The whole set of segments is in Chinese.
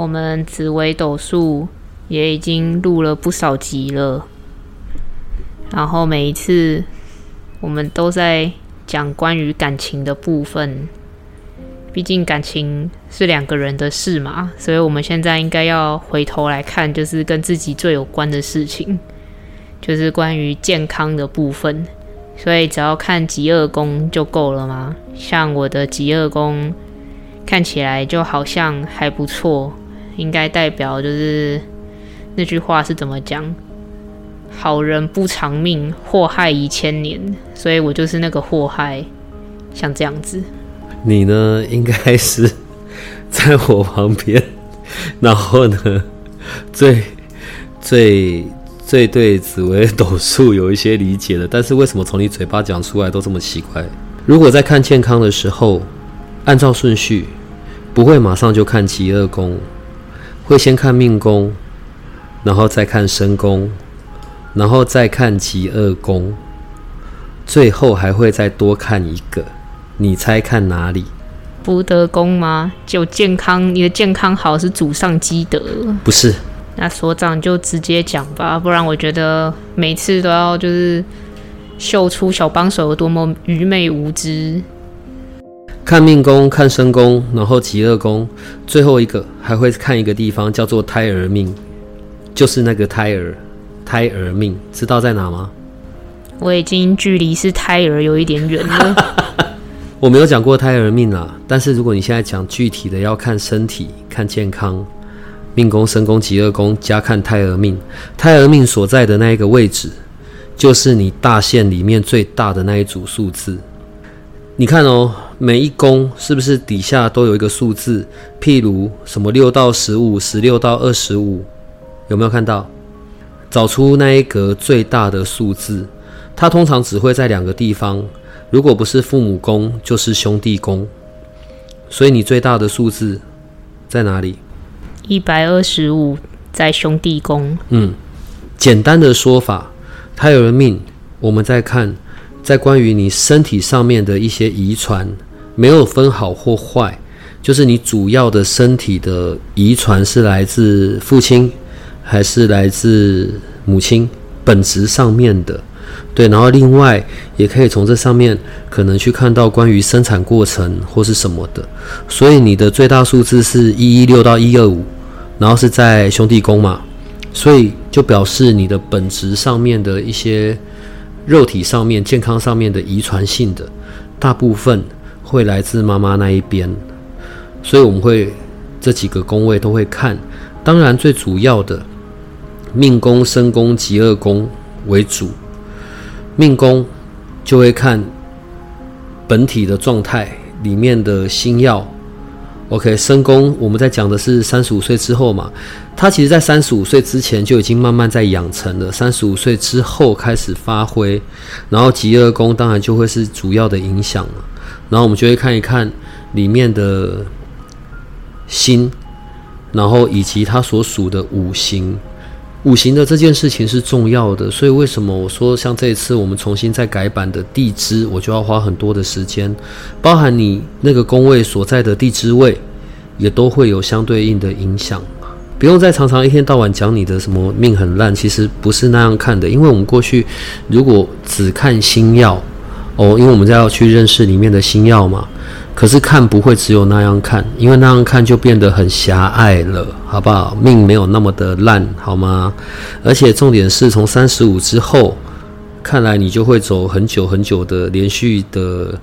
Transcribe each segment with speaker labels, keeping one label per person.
Speaker 1: 我们紫微斗数也已经录了不少集了，然后每一次我们都在讲关于感情的部分。毕竟感情是两个人的事嘛，所以我们现在应该要回头来看，就是跟自己最有关的事情，就是关于健康的部分。所以只要看极恶宫就够了吗？像我的极恶宫看起来就好像还不错。应该代表就是那句话是怎么讲？好人不长命，祸害一千年。所以我就是那个祸害，像这样子。
Speaker 2: 你呢，应该是在我旁边，然后呢，最最最对紫薇斗数有一些理解的。但是为什么从你嘴巴讲出来都这么奇怪？如果在看健康的时候，按照顺序，不会马上就看极恶宫。会先看命宫，然后再看身宫，然后再看极恶宫，最后还会再多看一个。你猜看哪里？
Speaker 1: 福德宫吗？就健康，你的健康好是祖上积德。
Speaker 2: 不是。
Speaker 1: 那所长就直接讲吧，不然我觉得每次都要就是秀出小帮手有多么愚昧无知。
Speaker 2: 看命宫，看身宫，然后极恶宫，最后一个还会看一个地方，叫做胎儿命，就是那个胎儿，胎儿命，知道在哪吗？
Speaker 1: 我已经距离是胎儿有一点远了。
Speaker 2: 我没有讲过胎儿命啊，但是如果你现在讲具体的，要看身体、看健康，命宫、身宫、极恶宫加看胎儿命，胎儿命所在的那一个位置，就是你大限里面最大的那一组数字。你看哦，每一宫是不是底下都有一个数字？譬如什么六到十五、十六到二十五，有没有看到？找出那一格最大的数字，它通常只会在两个地方，如果不是父母宫，就是兄弟宫。所以你最大的数字在哪里？
Speaker 1: 一百二十五在兄弟宫。
Speaker 2: 嗯，简单的说法，它有了命，我们再看。在关于你身体上面的一些遗传，没有分好或坏，就是你主要的身体的遗传是来自父亲还是来自母亲本质上面的，对。然后另外也可以从这上面可能去看到关于生产过程或是什么的。所以你的最大数字是一一六到一二五，然后是在兄弟宫嘛，所以就表示你的本质上面的一些。肉体上面、健康上面的遗传性的，大部分会来自妈妈那一边，所以我们会这几个宫位都会看。当然，最主要的命宫、身宫、极恶宫为主。命宫就会看本体的状态里面的星耀。OK，申宫我们在讲的是三十五岁之后嘛，他其实在三十五岁之前就已经慢慢在养成了，三十五岁之后开始发挥，然后极恶宫当然就会是主要的影响了，然后我们就会看一看里面的心，然后以及他所属的五行。五行的这件事情是重要的，所以为什么我说像这一次我们重新再改版的地支，我就要花很多的时间，包含你那个宫位所在的地支位，也都会有相对应的影响。不用再常常一天到晚讲你的什么命很烂，其实不是那样看的，因为我们过去如果只看星耀，哦，因为我们在要去认识里面的星耀嘛。可是看不会只有那样看，因为那样看就变得很狭隘了，好不好？命没有那么的烂，好吗？而且重点是从三十五之后，看来你就会走很久很久的连续的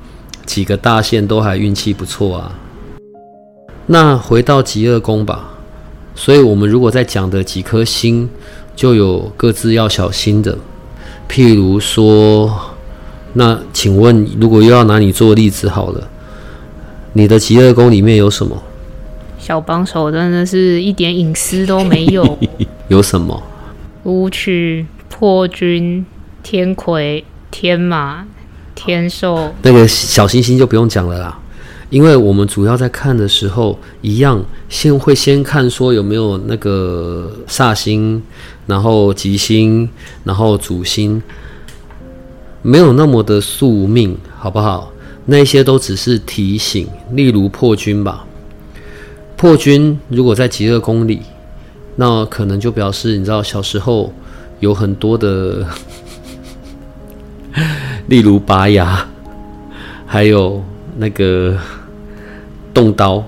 Speaker 2: 几个大线都还运气不错啊。那回到极恶宫吧，所以我们如果在讲的几颗星，就有各自要小心的，譬如说，那请问如果又要拿你做例子好了。你的极乐宫里面有什么？
Speaker 1: 小帮手真的是一点隐私都没有。
Speaker 2: 有什么？
Speaker 1: 武曲、破军、天魁、天马、天寿，
Speaker 2: 那个小星星就不用讲了啦，因为我们主要在看的时候，一样先会先看说有没有那个煞星，然后吉星，然后主星，没有那么的宿命，好不好？那些都只是提醒，例如破军吧。破军如果在极恶宫里，那可能就表示你知道小时候有很多的，例如拔牙，还有那个动刀。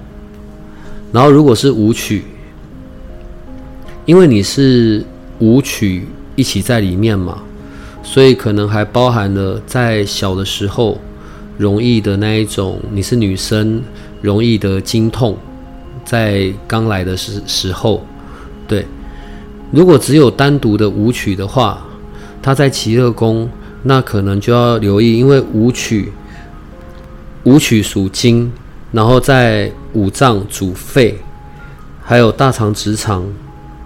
Speaker 2: 然后如果是舞曲，因为你是舞曲一起在里面嘛，所以可能还包含了在小的时候容易的那一种，你是女生容易的经痛。在刚来的时时候，对，如果只有单独的舞曲的话，他在奇乐宫，那可能就要留意，因为舞曲，舞曲属金，然后在五脏主肺，还有大肠、直肠，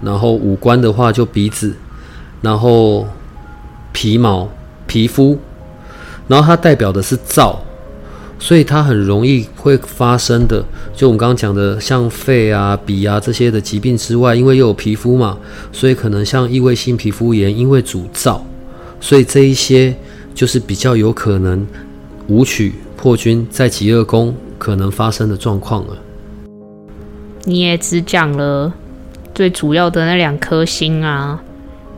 Speaker 2: 然后五官的话就鼻子，然后皮毛、皮肤，然后它代表的是燥。所以它很容易会发生的，就我们刚刚讲的，像肺啊、鼻啊这些的疾病之外，因为又有皮肤嘛，所以可能像异位性皮肤炎，因为主燥，所以这一些就是比较有可能舞曲破军在极恶宫可能发生的状况了。
Speaker 1: 你也只讲了最主要的那两颗星啊，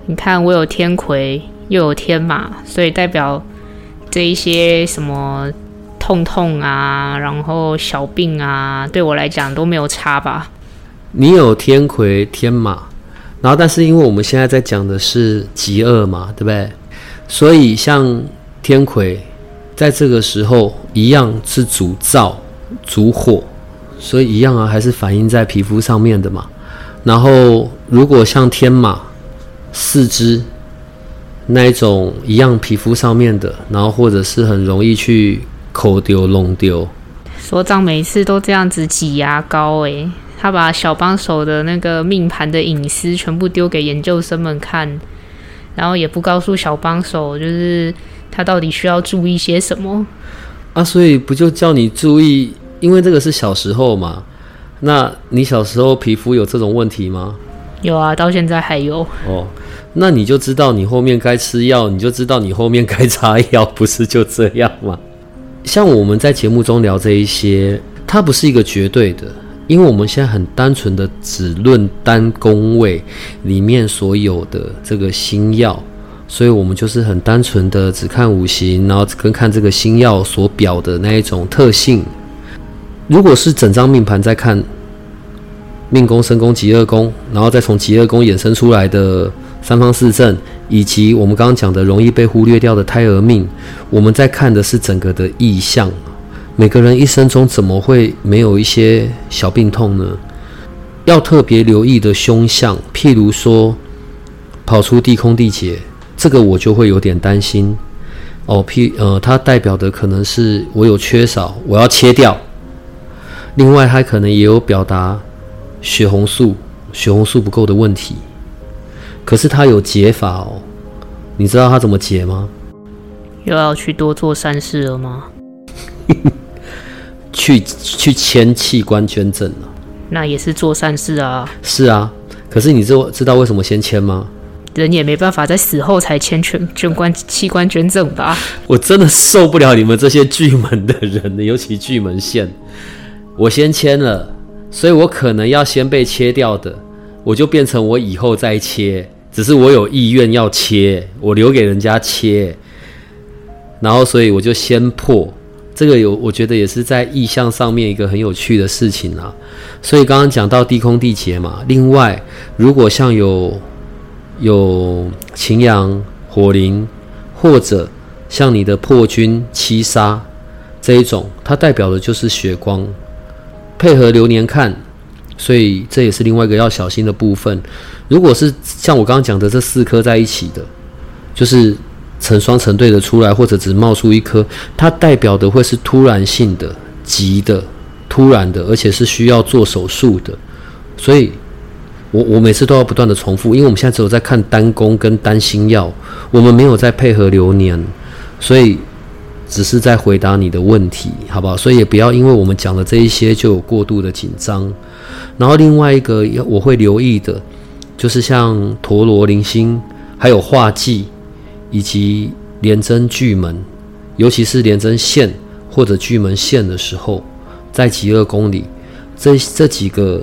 Speaker 1: 你看我有天魁又有天马，所以代表这一些什么。痛痛啊，然后小病啊，对我来讲都没有差吧。
Speaker 2: 你有天魁天马，然后但是因为我们现在在讲的是极恶嘛，对不对？所以像天魁在这个时候一样是主燥主火，所以一样啊，还是反映在皮肤上面的嘛。然后如果像天马四肢那一种一样皮肤上面的，然后或者是很容易去。抠丢弄丢，
Speaker 1: 所长每次都这样子挤牙膏诶，他把小帮手的那个命盘的隐私全部丢给研究生们看，然后也不告诉小帮手，就是他到底需要注意些什么
Speaker 2: 啊？所以不就叫你注意？因为这个是小时候嘛，那你小时候皮肤有这种问题吗？
Speaker 1: 有啊，到现在还有
Speaker 2: 哦。那你就知道你后面该吃药，你就知道你后面该擦药，不是就这样吗？像我们在节目中聊这一些，它不是一个绝对的，因为我们现在很单纯的只论单宫位里面所有的这个星耀，所以我们就是很单纯的只看五行，然后跟看这个星耀所表的那一种特性。如果是整张命盘在看命宫、身宫、极恶宫，然后再从极恶宫衍生出来的。三方四正，以及我们刚刚讲的容易被忽略掉的胎儿命，我们在看的是整个的意象。每个人一生中怎么会没有一些小病痛呢？要特别留意的凶相，譬如说跑出地空地劫，这个我就会有点担心。哦，譬呃，它代表的可能是我有缺少，我要切掉。另外，它可能也有表达血红素血红素不够的问题。可是他有解法哦，你知道他怎么解吗？
Speaker 1: 又要去多做善事了吗？
Speaker 2: 去去签器官捐赠了，
Speaker 1: 那也是做善事啊。
Speaker 2: 是啊，可是你知知道为什么先签吗？
Speaker 1: 人也没办法在死后才签捐捐官器官捐赠吧？
Speaker 2: 我真的受不了你们这些巨门的人，尤其巨门线。我先签了，所以我可能要先被切掉的，我就变成我以后再切。只是我有意愿要切，我留给人家切，然后所以我就先破。这个有，我觉得也是在意象上面一个很有趣的事情啊。所以刚刚讲到地空地劫嘛，另外如果像有有擎羊、火灵，或者像你的破军七杀这一种，它代表的就是血光，配合流年看。所以这也是另外一个要小心的部分。如果是像我刚刚讲的这四颗在一起的，就是成双成对的出来，或者只冒出一颗，它代表的会是突然性的、急的、突然的，而且是需要做手术的，所以，我我每次都要不断的重复，因为我们现在只有在看单宫跟单星耀，我们没有在配合流年，所以只是在回答你的问题，好不好？所以也不要因为我们讲的这一些就有过度的紧张。然后另外一个要我会留意的，就是像陀罗灵星，还有画技，以及连针巨门，尤其是连针线或者巨门线的时候，在极恶宫里，这这几个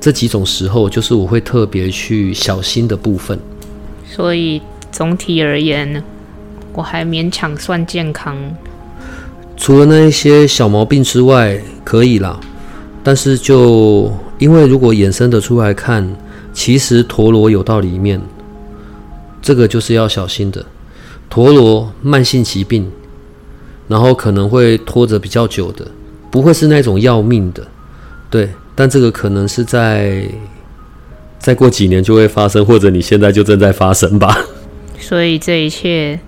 Speaker 2: 这几种时候，就是我会特别去小心的部分。
Speaker 1: 所以总体而言，我还勉强算健康。
Speaker 2: 除了那一些小毛病之外，可以啦。但是就因为如果衍生的出来看，其实陀螺有到里面，这个就是要小心的。陀螺慢性疾病，然后可能会拖着比较久的，不会是那种要命的，对。但这个可能是在再过几年就会发生，或者你现在就正在发生吧。
Speaker 1: 所以这一切，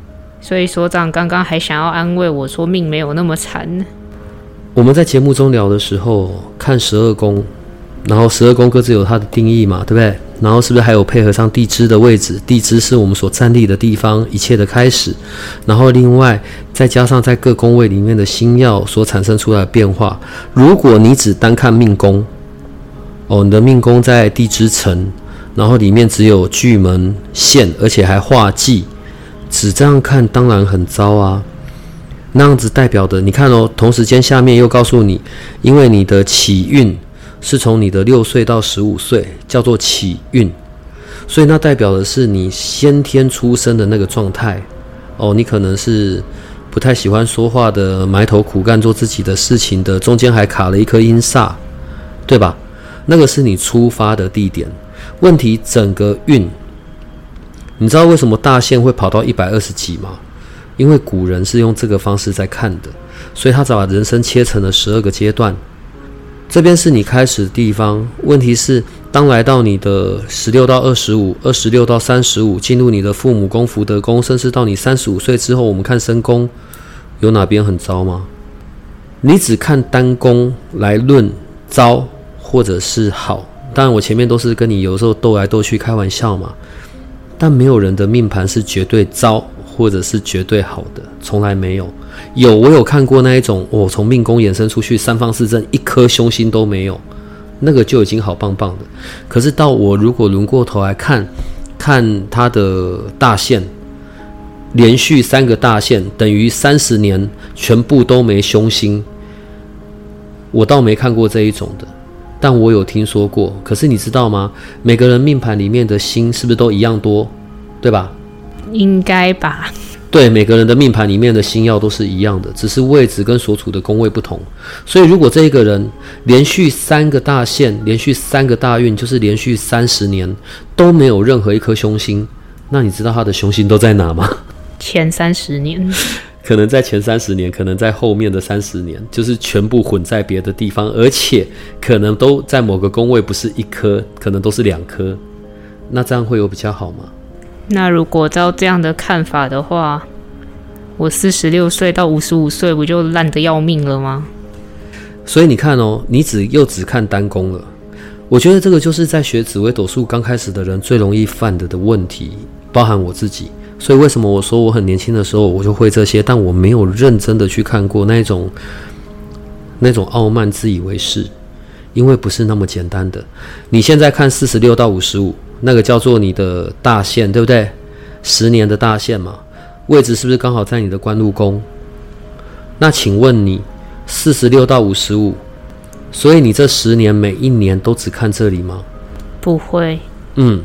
Speaker 1: 所以所长刚刚还想要安慰我说命没有那么惨。
Speaker 2: 我们在节目中聊的时候，看十二宫，然后十二宫各自有它的定义嘛，对不对？然后是不是还有配合上地支的位置？地支是我们所站立的地方，一切的开始。然后另外再加上在各宫位里面的星耀所产生出来的变化。如果你只单看命宫，哦，你的命宫在地支层，然后里面只有巨门线，而且还化忌，只这样看当然很糟啊。那样子代表的，你看哦，同时间下面又告诉你，因为你的起运是从你的六岁到十五岁，叫做起运，所以那代表的是你先天出生的那个状态。哦，你可能是不太喜欢说话的，埋头苦干做自己的事情的，中间还卡了一颗阴煞，对吧？那个是你出发的地点。问题整个运，你知道为什么大限会跑到一百二十几吗？因为古人是用这个方式在看的，所以他把人生切成了十二个阶段。这边是你开始的地方。问题是，当来到你的十六到二十五、二十六到三十五，进入你的父母宫、福德宫，甚至到你三十五岁之后，我们看身宫，有哪边很糟吗？你只看单宫来论糟或者是好。当然，我前面都是跟你有时候斗来斗去开玩笑嘛。但没有人的命盘是绝对糟。或者是绝对好的，从来没有。有我有看过那一种，我从命宫延伸出去，三方四正一颗凶星都没有，那个就已经好棒棒的。可是到我如果轮过头来看，看它的大线，连续三个大线等于三十年全部都没凶星，我倒没看过这一种的，但我有听说过。可是你知道吗？每个人命盘里面的星是不是都一样多，对吧？
Speaker 1: 应该吧。
Speaker 2: 对，每个人的命盘里面的星耀都是一样的，只是位置跟所处的宫位不同。所以，如果这一个人连续三个大限，连续三个大运，就是连续三十年都没有任何一颗凶星，那你知道他的凶星都在哪吗？
Speaker 1: 前三十年，
Speaker 2: 可能在前三十年，可能在后面的三十年，就是全部混在别的地方，而且可能都在某个宫位，不是一颗，可能都是两颗。那这样会有比较好吗？
Speaker 1: 那如果照这样的看法的话，我四十六岁到五十五岁不就烂得要命了吗？
Speaker 2: 所以你看哦，你只又只看单宫了。我觉得这个就是在学紫微斗数刚开始的人最容易犯的的问题，包含我自己。所以为什么我说我很年轻的时候我就会这些，但我没有认真的去看过那种那种傲慢自以为是，因为不是那么简单的。你现在看四十六到五十五。那个叫做你的大限，对不对？十年的大限嘛，位置是不是刚好在你的官禄宫？那请问你四十六到五十五，所以你这十年每一年都只看这里吗？
Speaker 1: 不会。
Speaker 2: 嗯，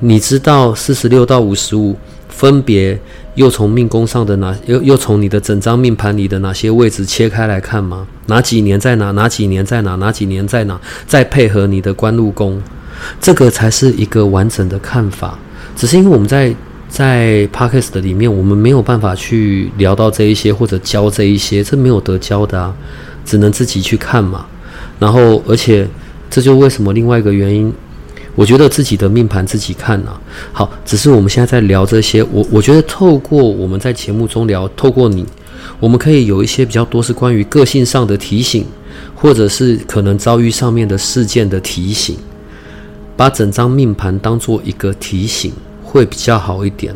Speaker 2: 你知道四十六到五十五分别又从命宫上的哪又又从你的整张命盘里的哪些位置切开来看吗？哪几年在哪？哪几年在哪？哪几年在哪？再配合你的官禄宫。这个才是一个完整的看法，只是因为我们在在 podcast 的里面，我们没有办法去聊到这一些或者教这一些，这没有得教的啊，只能自己去看嘛。然后，而且这就为什么另外一个原因，我觉得自己的命盘自己看啊。好，只是我们现在在聊这些，我我觉得透过我们在节目中聊，透过你，我们可以有一些比较多是关于个性上的提醒。或者是可能遭遇上面的事件的提醒，把整张命盘当做一个提醒会比较好一点。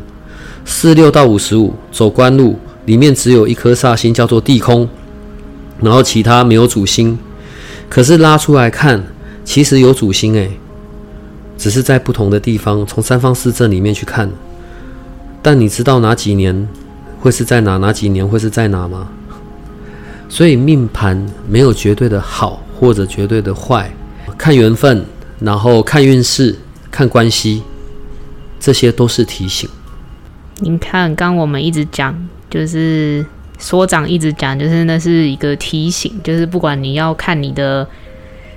Speaker 2: 四六到五十五走官路，里面只有一颗煞星，叫做地空，然后其他没有主星。可是拉出来看，其实有主星诶，只是在不同的地方，从三方四正里面去看。但你知道哪几年会是在哪？哪几年会是在哪吗？所以命盘没有绝对的好或者绝对的坏，看缘分，然后看运势，看关系，这些都是提醒。
Speaker 1: 您看，刚我们一直讲，就是所长一直讲，就是那是一个提醒，就是不管你要看你的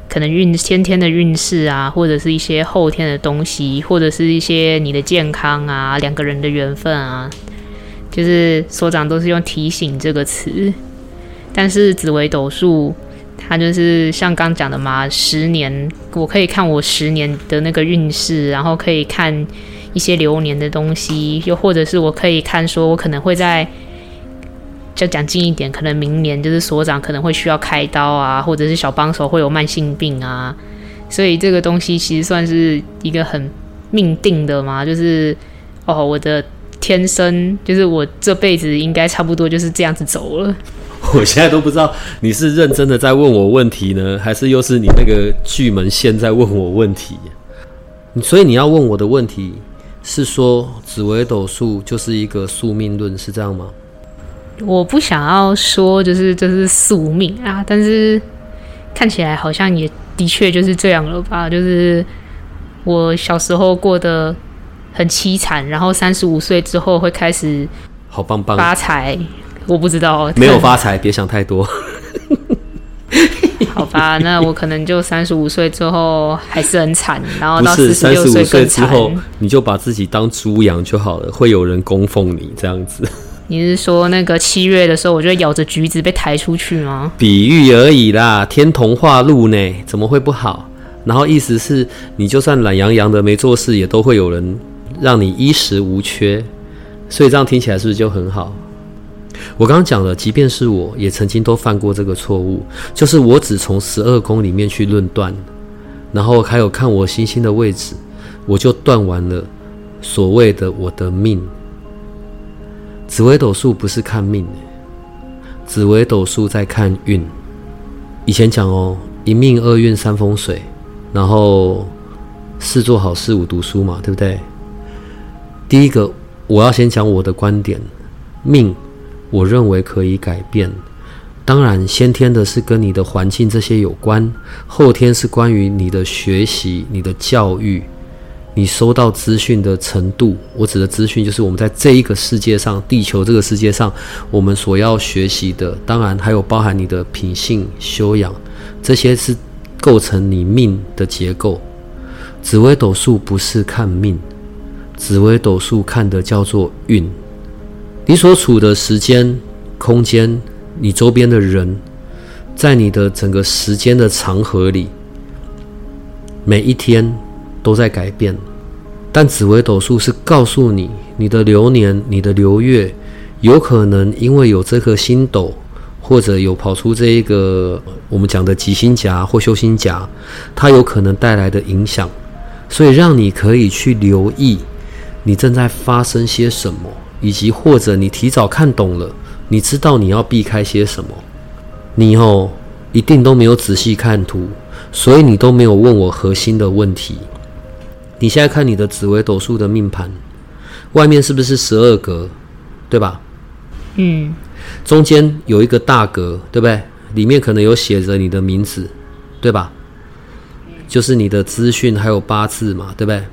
Speaker 1: 可能运先天的运势啊，或者是一些后天的东西，或者是一些你的健康啊，两个人的缘分啊，就是所长都是用提醒这个词。但是紫微斗数，它就是像刚讲的嘛，十年我可以看我十年的那个运势，然后可以看。一些流年的东西，又或者是我可以看，说我可能会在，就讲近一点，可能明年就是所长可能会需要开刀啊，或者是小帮手会有慢性病啊，所以这个东西其实算是一个很命定的嘛，就是哦，我的天生就是我这辈子应该差不多就是这样子走了。
Speaker 2: 我现在都不知道你是认真的在问我问题呢，还是又是你那个巨门线在问我问题？所以你要问我的问题。是说紫微斗数就是一个宿命论，是这样吗？
Speaker 1: 我不想要说就是这是宿命啊，但是看起来好像也的确就是这样了吧？就是我小时候过得很凄惨，然后三十五岁之后会开始
Speaker 2: 好棒棒
Speaker 1: 发财，我不知道
Speaker 2: 没有发财，别想太多。
Speaker 1: 好吧，那我可能就三十五岁之后还是很惨，然后到四
Speaker 2: 十
Speaker 1: 六
Speaker 2: 岁之后，你就把自己当猪养就好了，会有人供奉你这样子。
Speaker 1: 你是说那个七月的时候，我就会咬着橘子被抬出去吗？
Speaker 2: 比喻而已啦，天童化禄呢，怎么会不好？然后意思是你就算懒洋洋的没做事，也都会有人让你衣食无缺，所以这样听起来是不是就很好？我刚刚讲了，即便是我也曾经都犯过这个错误，就是我只从十二宫里面去论断，然后还有看我星星的位置，我就断完了所谓的我的命。紫微斗数不是看命，紫微斗数在看运。以前讲哦，一命二运三风水，然后四做好事五读书嘛，对不对？第一个，我要先讲我的观点，命。我认为可以改变，当然先天的是跟你的环境这些有关，后天是关于你的学习、你的教育、你收到资讯的程度。我指的资讯就是我们在这一个世界上，地球这个世界上，我们所要学习的，当然还有包含你的品性修养，这些是构成你命的结构。紫微斗数不是看命，紫微斗数看的叫做运。你所处的时间、空间，你周边的人，在你的整个时间的长河里，每一天都在改变。但紫微斗数是告诉你，你的流年、你的流月，有可能因为有这颗星斗，或者有跑出这一个我们讲的吉星夹或修星夹，它有可能带来的影响，所以让你可以去留意，你正在发生些什么。以及或者你提早看懂了，你知道你要避开些什么，你哦一定都没有仔细看图，所以你都没有问我核心的问题。你现在看你的紫微斗数的命盘，外面是不是十二格，对吧？
Speaker 1: 嗯。
Speaker 2: 中间有一个大格，对不对？里面可能有写着你的名字，对吧？就是你的资讯还有八字嘛，对不对？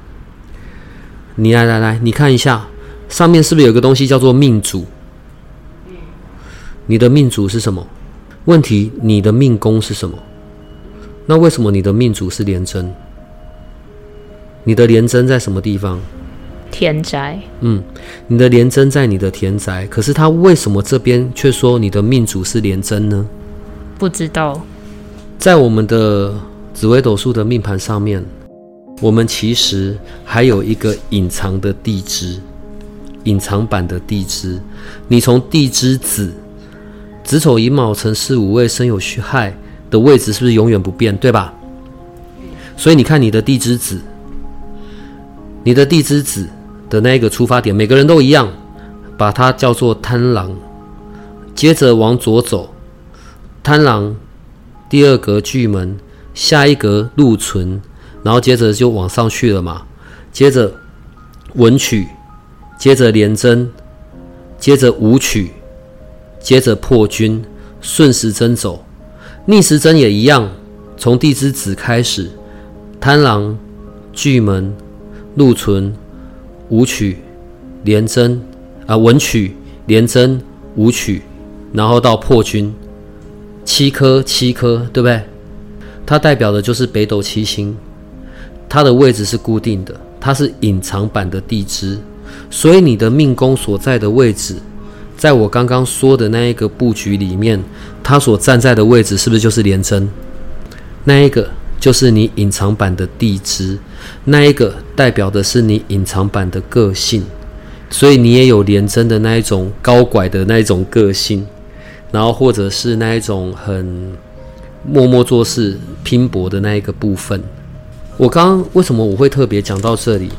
Speaker 2: 你来来来，你看一下。上面是不是有个东西叫做命主？你的命主是什么？问题，你的命宫是什么？那为什么你的命主是廉贞？你的廉贞在什么地方？
Speaker 1: 田宅。
Speaker 2: 嗯，你的廉贞在你的田宅，可是他为什么这边却说你的命主是廉贞呢？
Speaker 1: 不知道。
Speaker 2: 在我们的紫微斗数的命盘上面，我们其实还有一个隐藏的地支。隐藏版的地支，你从地支子子丑寅卯辰巳午未申酉戌亥的位置是不是永远不变，对吧？所以你看你的地支子，你的地支子的那一个出发点，每个人都一样，把它叫做贪狼。接着往左走，贪狼，第二格巨门，下一格禄存，然后接着就往上去了嘛。接着文曲，接着廉贞，接着武曲，接着破军，顺时针走，逆时针也一样，从地支子开始，贪狼、巨门、禄存、武曲、廉贞啊，文曲、廉贞、武曲，然后到破军，七颗七颗，对不对？它代表的就是北斗七星，它的位置是固定的。它是隐藏版的地支，所以你的命宫所在的位置，在我刚刚说的那一个布局里面，它所站在的位置是不是就是廉贞？那一个就是你隐藏版的地支，那一个代表的是你隐藏版的个性，所以你也有连贞的那一种高拐的那一种个性，然后或者是那一种很默默做事、拼搏的那一个部分。我刚刚为什么我会特别讲到这里？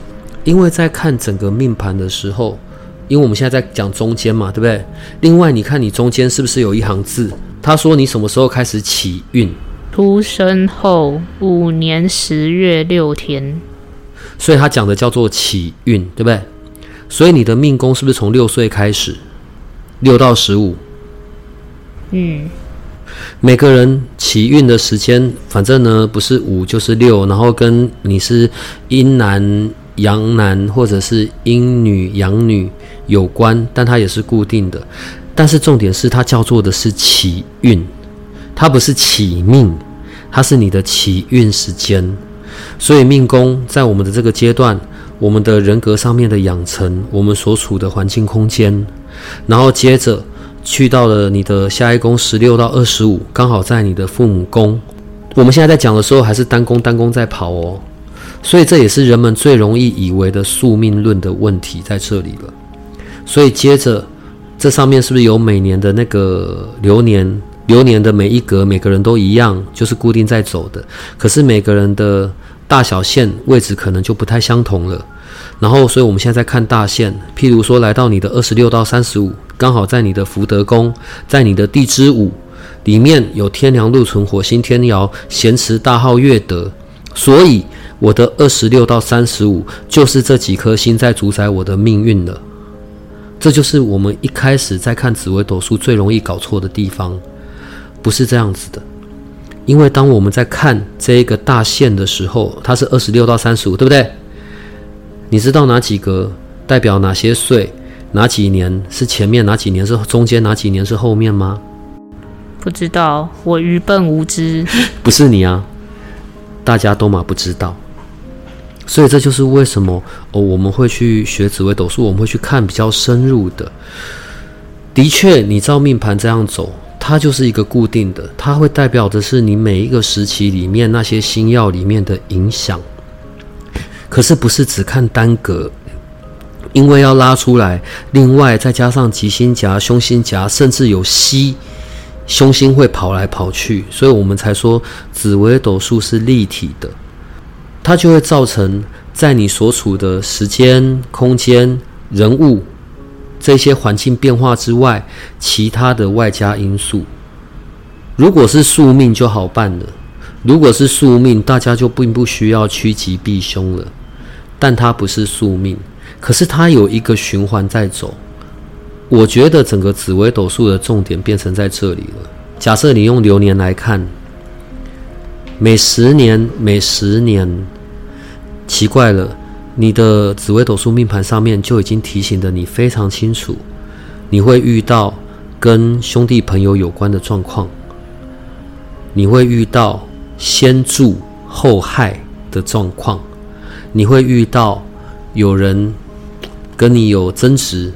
Speaker 2: 因为在看整个命盘的时候，因为我们现在在讲中间嘛，对不对？另外，你看你中间是不是有一行字？他说你什么时候开始起运？
Speaker 1: 出生后五年十月六天。
Speaker 2: 所以他讲的叫做起运，对不对？所以你的命宫是不是从六岁开始？六到十五？
Speaker 1: 嗯。
Speaker 2: 每个人起运的时间，反正呢不是五就是六，然后跟你是阴男阳男或者是阴女阳女有关，但它也是固定的。但是重点是它叫做的是起运，它不是起命，它是你的起运时间。所以命宫在我们的这个阶段，我们的人格上面的养成，我们所处的环境空间，然后接着。去到了你的下一宫十六到二十五，刚好在你的父母宫。我们现在在讲的时候，还是单宫单宫在跑哦，所以这也是人们最容易以为的宿命论的问题在这里了。所以接着，这上面是不是有每年的那个流年？流年的每一格，每个人都一样，就是固定在走的。可是每个人的大小线位置可能就不太相同了。然后，所以我们现在在看大线，譬如说来到你的二十六到三十五。刚好在你的福德宫，在你的地支午里面有天梁禄存火星天姚咸池大号月德，所以我的二十六到三十五就是这几颗星在主宰我的命运了。这就是我们一开始在看紫微斗数最容易搞错的地方，不是这样子的。因为当我们在看这一个大线的时候，它是二十六到三十五，对不对？你知道哪几个代表哪些岁？哪几年是前面？哪几年是中间？哪几年是后面吗？
Speaker 1: 不知道，我愚笨无知。
Speaker 2: 不是你啊，大家都嘛不知道。所以这就是为什么哦，我们会去学紫微斗数，我们会去看比较深入的。的确，你照命盘这样走，它就是一个固定的，它会代表的是你每一个时期里面那些星耀里面的影响。可是不是只看单格。因为要拉出来，另外再加上吉星夹、凶星夹，甚至有西凶星会跑来跑去，所以我们才说紫微斗数是立体的，它就会造成在你所处的时间、空间、人物这些环境变化之外，其他的外加因素。如果是宿命就好办了，如果是宿命，大家就并不需要趋吉避凶了，但它不是宿命。可是它有一个循环在走，我觉得整个紫微斗数的重点变成在这里了。假设你用流年来看，每十年每十年，奇怪了，你的紫微斗数命盘上面就已经提醒的你非常清楚，你会遇到跟兄弟朋友有关的状况，你会遇到先助后害的状况，你会遇到有人。跟你有争执，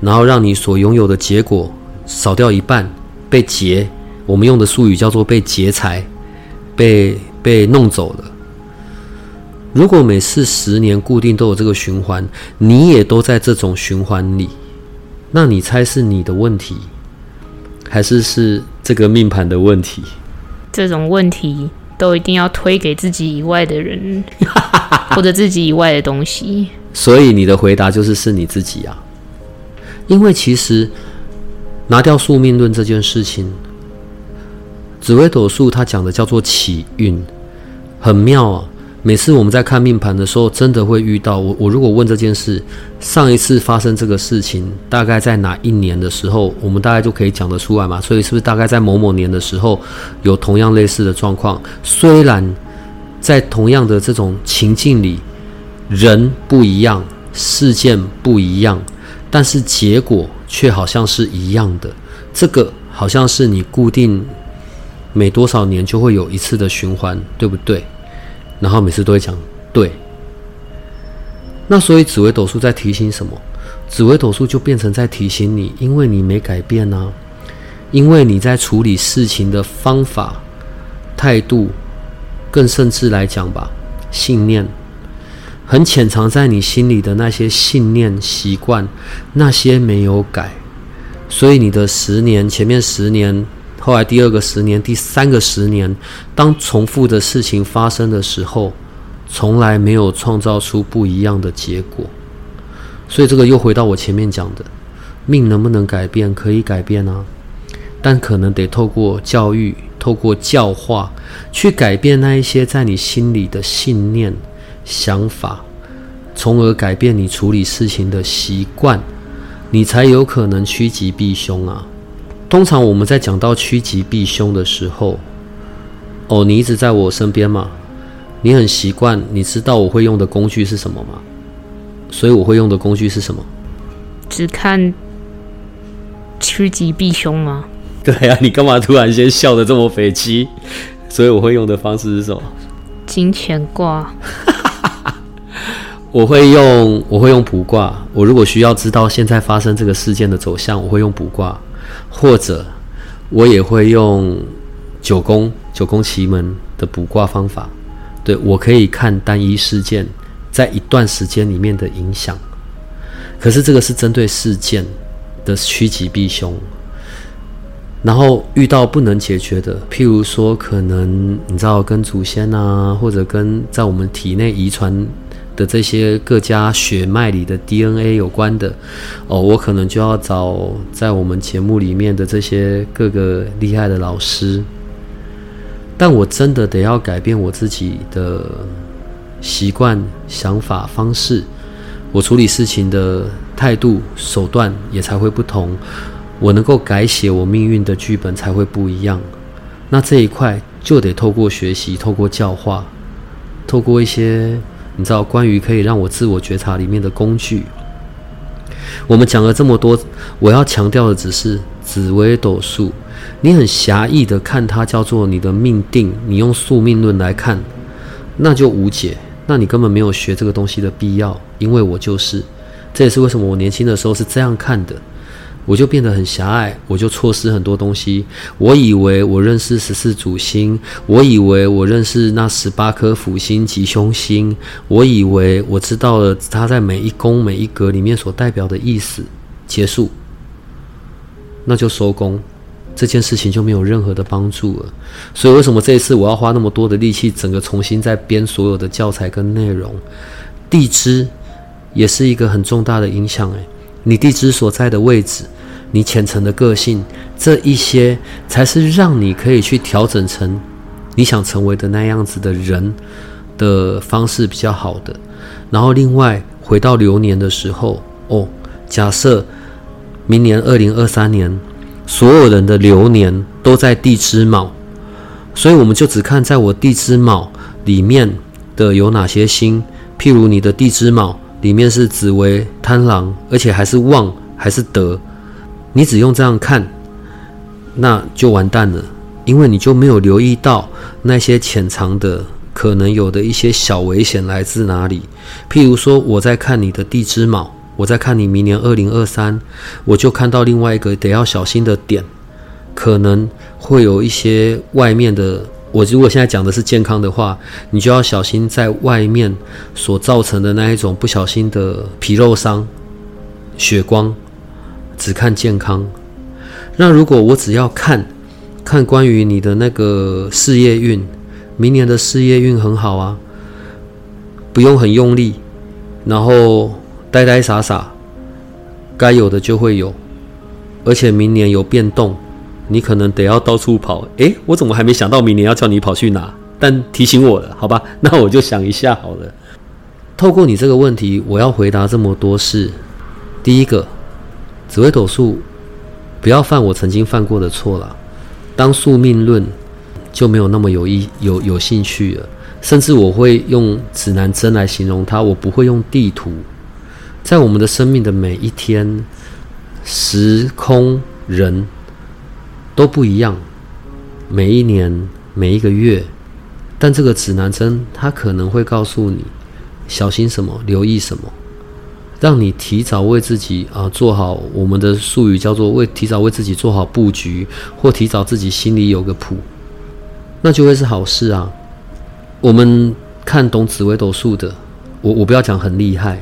Speaker 2: 然后让你所拥有的结果少掉一半，被劫。我们用的术语叫做被劫财，被被弄走了。如果每次十年固定都有这个循环，你也都在这种循环里，那你猜是你的问题，还是是这个命盘的问题？
Speaker 1: 这种问题都一定要推给自己以外的人，或者自己以外的东西。
Speaker 2: 所以你的回答就是是你自己啊，因为其实拿掉宿命论这件事情，紫微斗数它讲的叫做起运，很妙啊。每次我们在看命盘的时候，真的会遇到我。我如果问这件事，上一次发生这个事情大概在哪一年的时候，我们大概就可以讲得出来嘛。所以是不是大概在某某年的时候有同样类似的状况？虽然在同样的这种情境里，人不一样，事件不一样，但是结果却好像是一样的。这个好像是你固定每多少年就会有一次的循环，对不对？然后每次都会讲对，那所以紫微斗数在提醒什么？紫微斗数就变成在提醒你，因为你没改变啊，因为你在处理事情的方法、态度，更甚至来讲吧，信念，很潜藏在你心里的那些信念、习惯，那些没有改，所以你的十年前面十年。后来第二个十年，第三个十年，当重复的事情发生的时候，从来没有创造出不一样的结果。所以这个又回到我前面讲的，命能不能改变？可以改变啊，但可能得透过教育、透过教化，去改变那一些在你心里的信念、想法，从而改变你处理事情的习惯，你才有可能趋吉避凶啊。通常我们在讲到趋吉避凶的时候，哦，你一直在我身边嘛，你很习惯，你知道我会用的工具是什么吗？所以我会用的工具是什么？
Speaker 1: 只看趋吉避凶吗？
Speaker 2: 对呀，你干嘛突然间笑得这么匪气？所以我会用的方式是什么？
Speaker 1: 金钱卦。
Speaker 2: 我会用我会用卜卦。我如果需要知道现在发生这个事件的走向，我会用卜卦。或者，我也会用九宫九宫奇门的卜卦方法，对我可以看单一事件在一段时间里面的影响。可是这个是针对事件的趋吉避凶，然后遇到不能解决的，譬如说可能你知道跟祖先啊，或者跟在我们体内遗传。的这些各家血脉里的 DNA 有关的哦，我可能就要找在我们节目里面的这些各个厉害的老师。但我真的得要改变我自己的习惯、想法、方式，我处理事情的态度、手段也才会不同。我能够改写我命运的剧本才会不一样。那这一块就得透过学习、透过教化、透过一些。你知道关于可以让我自我觉察里面的工具，我们讲了这么多，我要强调的只是紫微斗数。你很狭义的看它叫做你的命定，你用宿命论来看，那就无解。那你根本没有学这个东西的必要，因为我就是。这也是为什么我年轻的时候是这样看的。我就变得很狭隘，我就错失很多东西。我以为我认识十四主星，我以为我认识那十八颗辅星吉凶星，我以为我知道了它在每一宫每一格里面所代表的意思。结束，那就收工，这件事情就没有任何的帮助了。所以为什么这一次我要花那么多的力气，整个重新再编所有的教材跟内容？地支也是一个很重大的影响。诶，你地支所在的位置。你虔诚的个性，这一些才是让你可以去调整成你想成为的那样子的人的方式比较好的。然后另外回到流年的时候，哦，假设明年二零二三年所有人的流年都在地支卯，所以我们就只看在我地支卯里面的有哪些星，譬如你的地支卯里面是紫薇、贪狼，而且还是旺还是德。你只用这样看，那就完蛋了，因为你就没有留意到那些潜藏的可能有的一些小危险来自哪里。譬如说，我在看你的地支卯，我在看你明年二零二三，我就看到另外一个得要小心的点，可能会有一些外面的。我如果现在讲的是健康的话，你就要小心在外面所造成的那一种不小心的皮肉伤、血光。只看健康，那如果我只要看看关于你的那个事业运，明年的事业运很好啊，不用很用力，然后呆呆傻傻，该有的就会有，而且明年有变动，你可能得要到处跑。诶，我怎么还没想到明年要叫你跑去哪？但提醒我了，好吧，那我就想一下好了。透过你这个问题，我要回答这么多事。第一个，紫微斗数，不要犯我曾经犯过的错了。当宿命论就没有那么有意有有兴趣了，甚至我会用指南针来形容它，我不会用地图。在我们的生命的每一天，时空人都不一样，每一年每一个月，但这个指南针它可能会告诉你小心什么，留意什么。让你提早为自己啊做好，我们的术语叫做为提早为自己做好布局，或提早自己心里有个谱，那就会是好事啊。我们看懂紫微斗数的，我我不要讲很厉害，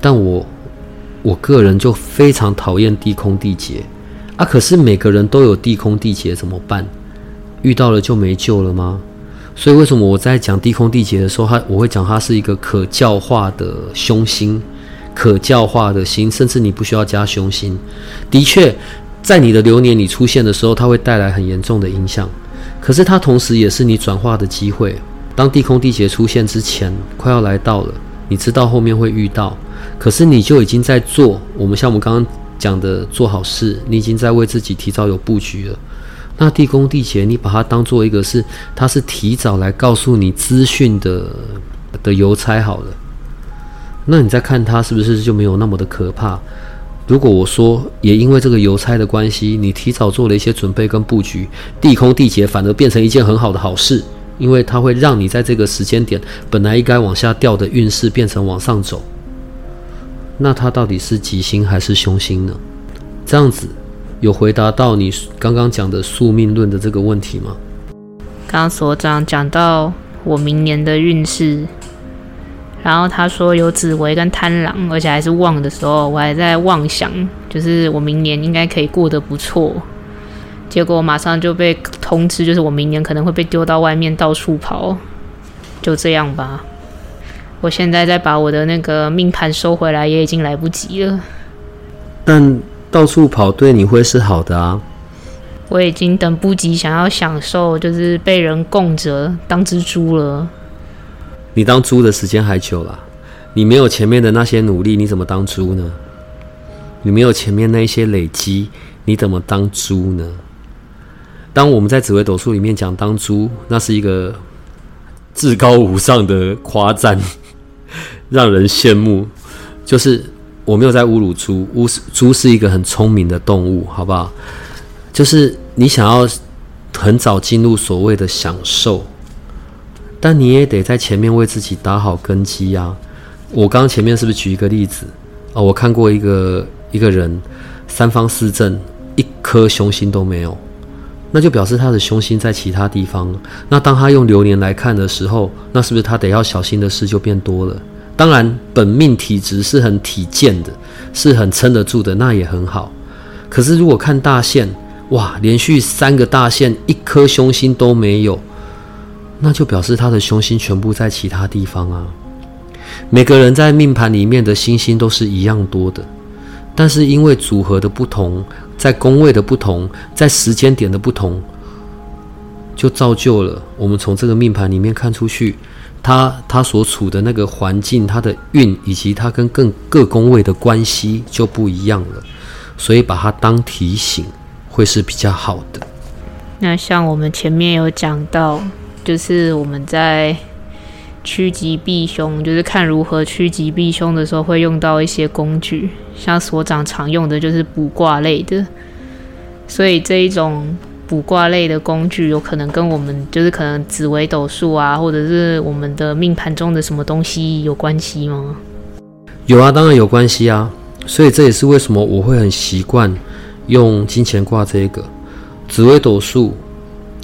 Speaker 2: 但我我个人就非常讨厌地空地劫啊。可是每个人都有地空地劫，怎么办？遇到了就没救了吗？所以为什么我在讲地空地劫的时候，它我会讲它是一个可教化的凶星。可教化的心，甚至你不需要加凶心。的确，在你的流年里出现的时候，它会带来很严重的影响。可是它同时也是你转化的机会。当地空地劫出现之前，快要来到了，你知道后面会遇到，可是你就已经在做。我们像我们刚刚讲的做好事，你已经在为自己提早有布局了。那地空地劫，你把它当做一个是，它是提早来告诉你资讯的的邮差好了。那你再看它是不是就没有那么的可怕？如果我说也因为这个邮差的关系，你提早做了一些准备跟布局，地空地劫反而变成一件很好的好事，因为它会让你在这个时间点本来应该往下掉的运势变成往上走。那它到底是吉星还是凶星呢？这样子有回答到你刚刚讲的宿命论的这个问题吗？
Speaker 1: 刚刚所长讲到我明年的运势。然后他说有紫薇跟贪狼，而且还是旺的时候，我还在妄想，就是我明年应该可以过得不错。结果马上就被通知，就是我明年可能会被丢到外面到处跑。就这样吧，我现在再把我的那个命盘收回来，也已经来不及了。
Speaker 2: 但到处跑对你会是好的啊。
Speaker 1: 我已经等不及想要享受，就是被人供着当蜘蛛了。
Speaker 2: 你当猪的时间还久了，你没有前面的那些努力，你怎么当猪呢？你没有前面那一些累积，你怎么当猪呢？当我们在紫微斗数里面讲当猪，那是一个至高无上的夸赞，让人羡慕。就是我没有在侮辱猪，猪猪是一个很聪明的动物，好不好？就是你想要很早进入所谓的享受。但你也得在前面为自己打好根基呀。我刚前面是不是举一个例子啊？我看过一个一个人三方四正一颗凶星都没有，那就表示他的凶星在其他地方。那当他用流年来看的时候，那是不是他得要小心的事就变多了？当然，本命体质是很体健的，是很撑得住的，那也很好。可是如果看大线，哇，连续三个大线一颗凶星都没有。那就表示他的凶星全部在其他地方啊。每个人在命盘里面的星星都是一样多的，但是因为组合的不同，在宫位的不同，在时间点的不同，就造就了我们从这个命盘里面看出去，他他所处的那个环境，他的运以及他跟更各宫位的关系就不一样了。所以把它当提醒，会是比较好的。
Speaker 1: 那像我们前面有讲到。就是我们在趋吉避凶，就是看如何趋吉避凶的时候，会用到一些工具，像所长常用的就是卜卦类的。所以这一种卜卦类的工具，有可能跟我们就是可能紫微斗数啊，或者是我们的命盘中的什么东西有关系吗？
Speaker 2: 有啊，当然有关系啊。所以这也是为什么我会很习惯用金钱卦这个紫微斗数。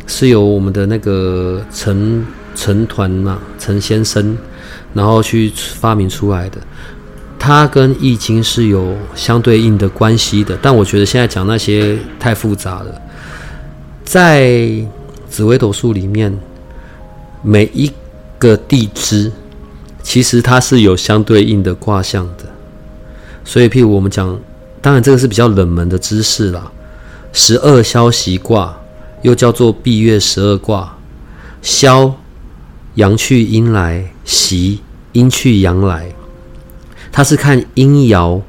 Speaker 2: 是由我们的那个陈陈团嘛，陈先生，然后去发明出来的。它跟易经是有相对应的关系的，但我觉得现在讲那些太复杂了。在紫微斗数里面，每一个地支其实它是有相对应的卦象的。所以，譬如我们讲，当然这个是比较冷门的知识啦。十二消息卦又叫做闭月十二卦，消阳去阴来，习阴去阳来，它是看阴爻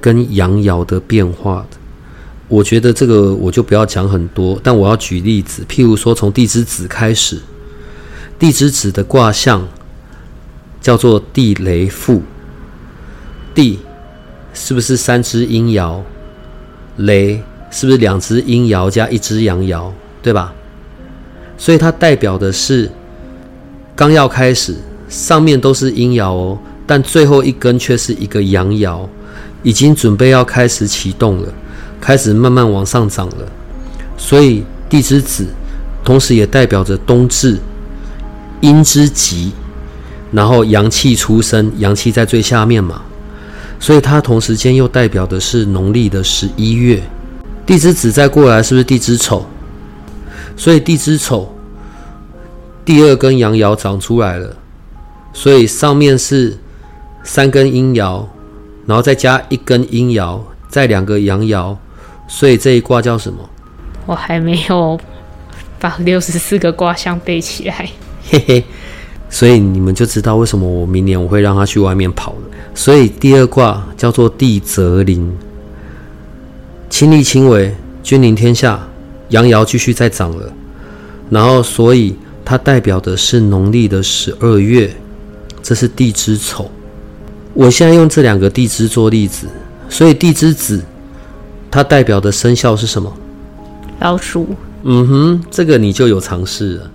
Speaker 2: 跟阳爻的变化的。我觉得这个我就不要讲很多，但我要举例子，譬如说从地之子开始，地之子的卦象叫做地雷复，地。是不是三只阴爻？雷是不是两只阴爻加一只阳爻？对吧？所以它代表的是刚要开始，上面都是阴爻哦，但最后一根却是一个阳爻，已经准备要开始启动了，开始慢慢往上涨了。所以地之子，同时也代表着冬至，阴之极，然后阳气出生，阳气在最下面嘛。所以它同时间又代表的是农历的十一月，地之子再过来是不是地之丑？所以地支丑第二根阳爻长出来了，所以上面是三根阴爻，然后再加一根阴爻，再两个阳爻，所以这一卦叫什么？
Speaker 1: 我还没有把六十四个卦象背起来，
Speaker 2: 嘿嘿。所以你们就知道为什么我明年我会让他去外面跑了。所以第二卦叫做地泽临，亲力亲为，君临天下，阳爻继续在涨了。然后，所以它代表的是农历的十二月，这是地支丑。我现在用这两个地支做例子，所以地支子它代表的生肖是什么？
Speaker 1: 老鼠。
Speaker 2: 嗯哼，这个你就有尝试了，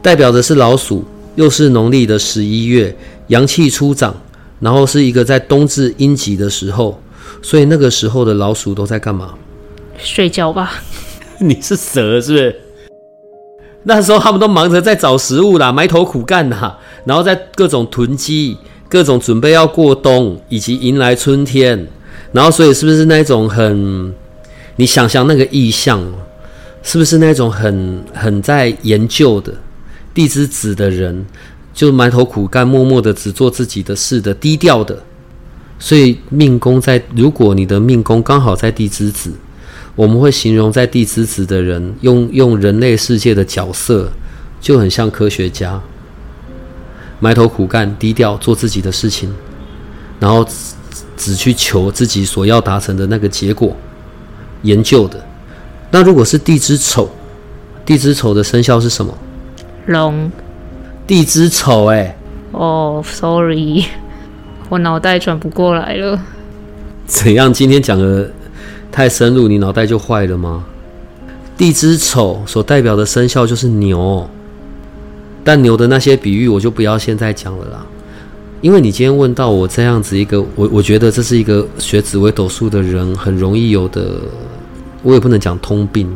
Speaker 2: 代表的是老鼠，又是农历的十一月，阳气初长。然后是一个在冬至阴极的时候，所以那个时候的老鼠都在干嘛？
Speaker 1: 睡觉吧。
Speaker 2: 你是蛇是不是？那时候他们都忙着在找食物啦，埋头苦干呐，然后在各种囤积，各种准备要过冬，以及迎来春天。然后所以是不是那种很？你想想那个意象，是不是那种很很在研究的地之子的人？就埋头苦干，默默的只做自己的事的，低调的。所以命宫在，如果你的命宫刚好在地之子，我们会形容在地之子的人，用用人类世界的角色，就很像科学家，埋头苦干，低调做自己的事情，然后只去求自己所要达成的那个结果，研究的。那如果是地之丑，地之丑的生肖是什么？
Speaker 1: 龙。
Speaker 2: 地之丑哎，
Speaker 1: 哦，sorry，我脑袋转不过来了。
Speaker 2: 怎样？今天讲的太深入，你脑袋就坏了吗？地支丑所代表的生肖就是牛，但牛的那些比喻我就不要现在讲了啦。因为你今天问到我这样子一个，我我觉得这是一个学紫微斗数的人很容易有的，我也不能讲通病，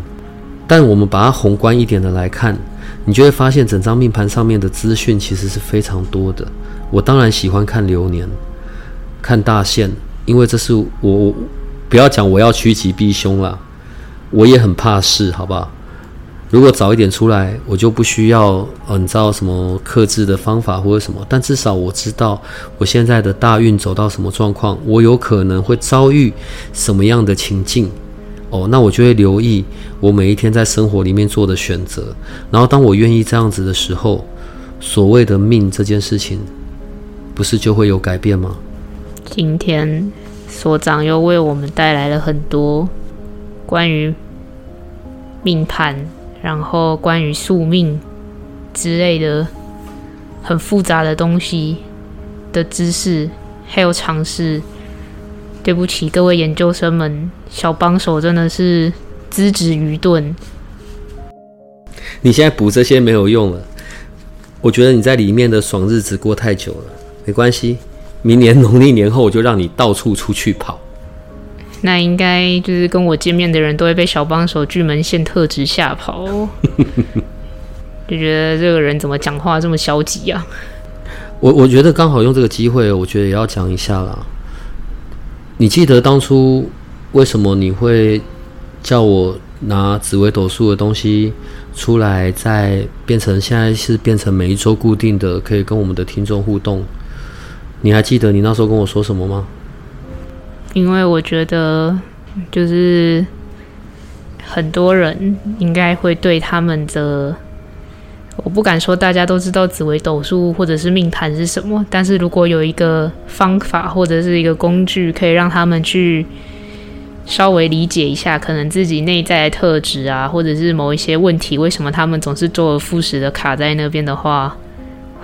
Speaker 2: 但我们把它宏观一点的来看。你就会发现，整张命盘上面的资讯其实是非常多的。我当然喜欢看流年，看大限，因为这是我不要讲我要趋吉避凶了，我也很怕事，好不好？如果早一点出来，我就不需要嗯，你知道什么克制的方法或者什么，但至少我知道我现在的大运走到什么状况，我有可能会遭遇什么样的情境。哦，那我就会留意我每一天在生活里面做的选择，然后当我愿意这样子的时候，所谓的命这件事情，不是就会有改变吗？
Speaker 1: 今天所长又为我们带来了很多关于命盘，然后关于宿命之类的很复杂的东西的知识，还有尝试。对不起，各位研究生们，小帮手真的是资质愚钝。
Speaker 2: 你现在补这些没有用了，我觉得你在里面的爽日子过太久了，没关系，明年农历年后我就让你到处出去跑。
Speaker 1: 那应该就是跟我见面的人都会被小帮手巨门线特质吓跑，就觉得这个人怎么讲话这么消极啊？
Speaker 2: 我我觉得刚好用这个机会，我觉得也要讲一下啦。你记得当初为什么你会叫我拿紫微斗数的东西出来，再变成现在是变成每一周固定的，可以跟我们的听众互动。你还记得你那时候跟我说什么吗？
Speaker 1: 因为我觉得，就是很多人应该会对他们的，我不敢说大家都知道紫微斗数或者是命盘是什么，但是如果有一个方法或者是一个工具，可以让他们去稍微理解一下，可能自己内在的特质啊，或者是某一些问题，为什么他们总是周而复始的卡在那边的话，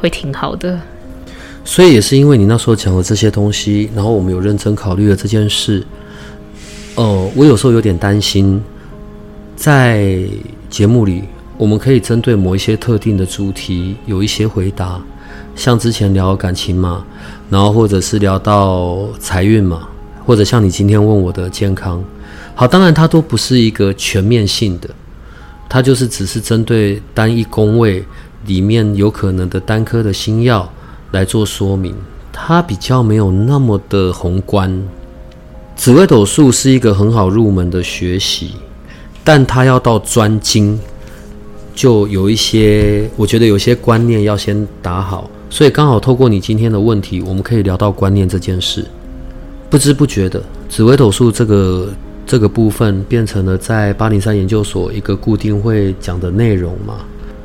Speaker 1: 会挺好的。
Speaker 2: 所以也是因为你那时候讲的这些东西，然后我们有认真考虑了这件事。哦，我有时候有点担心，在节目里，我们可以针对某一些特定的主题有一些回答，像之前聊感情嘛，然后或者是聊到财运嘛，或者像你今天问我的健康。好，当然它都不是一个全面性的，它就是只是针对单一宫位里面有可能的单颗的星耀。来做说明，它比较没有那么的宏观。紫微斗数是一个很好入门的学习，但它要到专精，就有一些，我觉得有些观念要先打好。所以刚好透过你今天的问题，我们可以聊到观念这件事。不知不觉的，紫微斗数这个这个部分变成了在八零三研究所一个固定会讲的内容嘛。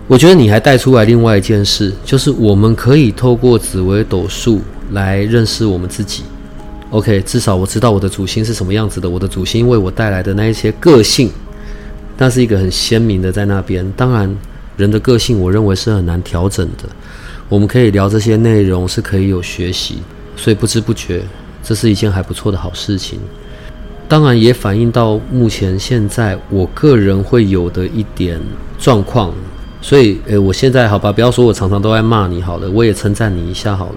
Speaker 2: 我觉得你还带出来另外一件事，就是我们可以透过紫微斗数来认识我们自己。OK，至少我知道我的主星是什么样子的，我的主星为我带来的那一些个性，那是一个很鲜明的在那边。当然，人的个性我认为是很难调整的。我们可以聊这些内容，是可以有学习，所以不知不觉，这是一件还不错的好事情。当然，也反映到目前现在我个人会有的一点状况。所以，诶，我现在好吧，不要说我常常都在骂你好了，我也称赞你一下好了。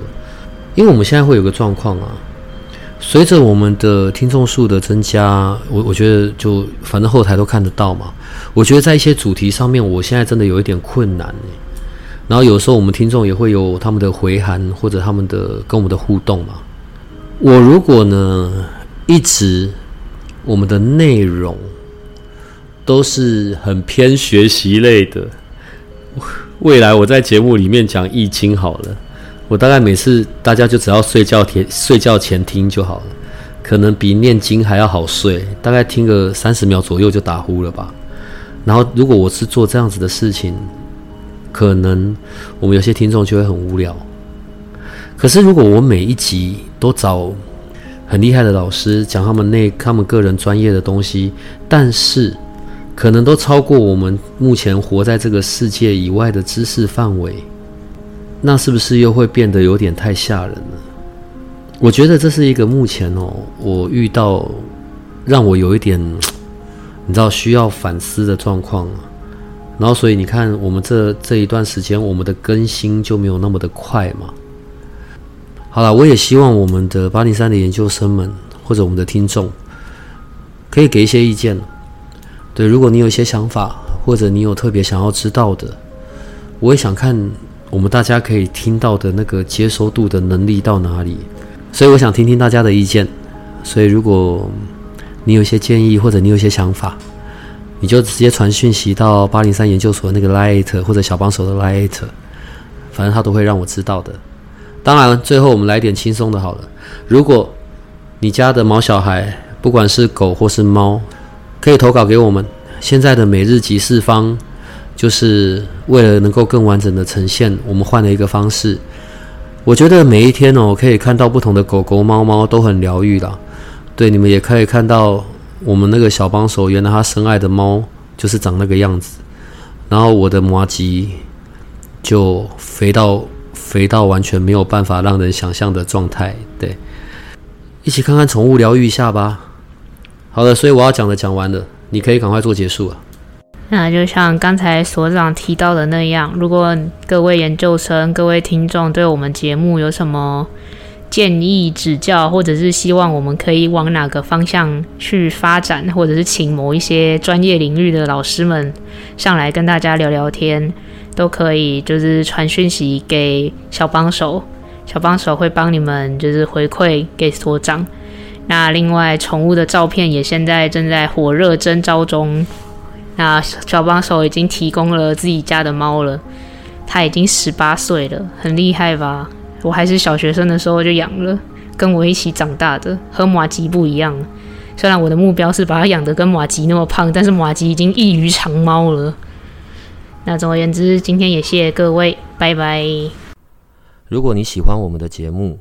Speaker 2: 因为我们现在会有个状况啊，随着我们的听众数的增加，我我觉得就反正后台都看得到嘛。我觉得在一些主题上面，我现在真的有一点困难然后有时候我们听众也会有他们的回函或者他们的跟我们的互动嘛。我如果呢一直我们的内容都是很偏学习类的。未来我在节目里面讲易经好了，我大概每次大家就只要睡觉前睡觉前听就好了，可能比念经还要好睡，大概听个三十秒左右就打呼了吧。然后如果我是做这样子的事情，可能我们有些听众就会很无聊。可是如果我每一集都找很厉害的老师讲他们那他们个人专业的东西，但是。可能都超过我们目前活在这个世界以外的知识范围，那是不是又会变得有点太吓人了？我觉得这是一个目前哦，我遇到让我有一点，你知道需要反思的状况。然后，所以你看，我们这这一段时间，我们的更新就没有那么的快嘛。好了，我也希望我们的八零三的研究生们或者我们的听众，可以给一些意见。对，如果你有一些想法，或者你有特别想要知道的，我也想看我们大家可以听到的那个接收度的能力到哪里，所以我想听听大家的意见。所以如果你有些建议，或者你有一些想法，你就直接传讯息到八零三研究所那个 light 或者小帮手的 light，反正他都会让我知道的。当然，最后我们来点轻松的好了。如果你家的毛小孩，不管是狗或是猫，可以投稿给我们。现在的每日集市方，就是为了能够更完整的呈现，我们换了一个方式。我觉得每一天哦，可以看到不同的狗狗、猫猫都很疗愈啦。对，你们也可以看到我们那个小帮手，原来他深爱的猫就是长那个样子。然后我的摩吉就肥到肥到完全没有办法让人想象的状态。对，一起看看宠物疗愈一下吧。好的，所以我要讲的讲完了，你可以赶快做结束啊。
Speaker 1: 那就像刚才所长提到的那样，如果各位研究生、各位听众对我们节目有什么建议、指教，或者是希望我们可以往哪个方向去发展，或者是请某一些专业领域的老师们上来跟大家聊聊天，都可以，就是传讯息给小帮手，小帮手会帮你们就是回馈给所长。那另外，宠物的照片也现在正在火热征招中，那小帮手已经提供了自己家的猫了，它已经十八岁了，很厉害吧？我还是小学生的时候就养了，跟我一起长大的，和马吉不一样。虽然我的目标是把它养得跟马吉那么胖，但是马吉已经异于常猫了。那总而言之，今天也谢谢各位，拜拜。
Speaker 2: 如果你喜欢我们的节目，